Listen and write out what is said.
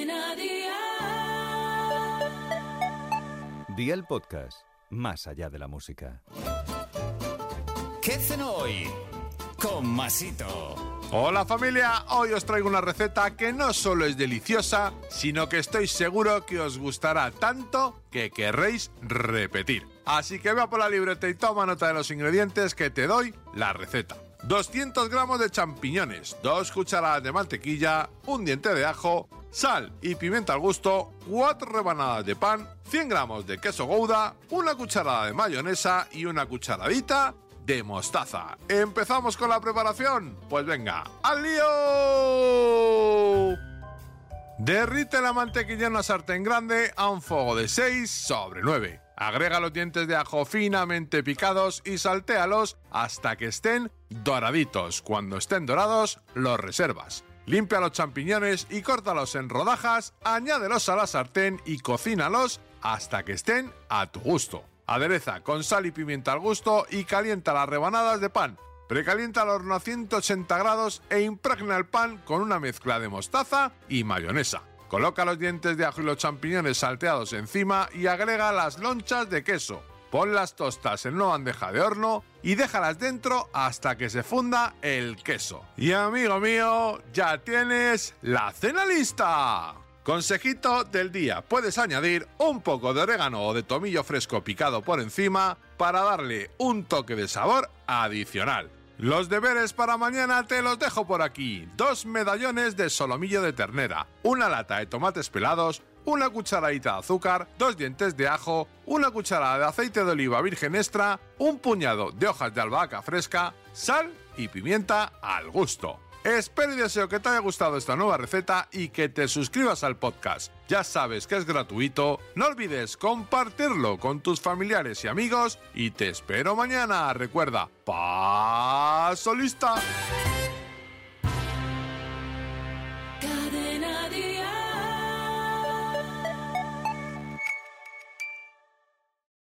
Cadena Dial. Día el podcast, más allá de la música. ¿Qué cenó hoy? Con Masito. Hola familia, hoy os traigo una receta que no solo es deliciosa, sino que estoy seguro que os gustará tanto que querréis repetir. Así que vea por la libreta y toma nota de los ingredientes que te doy la receta. 200 gramos de champiñones, 2 cucharadas de mantequilla, un diente de ajo, sal y pimienta al gusto, 4 rebanadas de pan, 100 gramos de queso gouda, una cucharada de mayonesa y una cucharadita de mostaza. ¿Empezamos con la preparación? Pues venga, ¡al lío! Derrite la mantequilla en una sartén grande a un fuego de 6 sobre 9. Agrega los dientes de ajo finamente picados y saltéalos hasta que estén doraditos. Cuando estén dorados, los reservas. Limpia los champiñones y córtalos en rodajas, añádelos a la sartén y cocínalos hasta que estén a tu gusto. Adereza con sal y pimienta al gusto y calienta las rebanadas de pan. Precalienta el horno a 180 grados e impregna el pan con una mezcla de mostaza y mayonesa. Coloca los dientes de ajo y los champiñones salteados encima y agrega las lonchas de queso. Pon las tostas en una bandeja de horno y déjalas dentro hasta que se funda el queso. Y amigo mío, ya tienes la cena lista. Consejito del día, puedes añadir un poco de orégano o de tomillo fresco picado por encima para darle un toque de sabor adicional. Los deberes para mañana te los dejo por aquí. Dos medallones de solomillo de ternera, una lata de tomates pelados, una cucharadita de azúcar, dos dientes de ajo, una cucharada de aceite de oliva virgen extra, un puñado de hojas de albahaca fresca, sal y pimienta al gusto. Espero y deseo que te haya gustado esta nueva receta y que te suscribas al podcast. Ya sabes que es gratuito, no olvides compartirlo con tus familiares y amigos y te espero mañana. Recuerda, paso lista.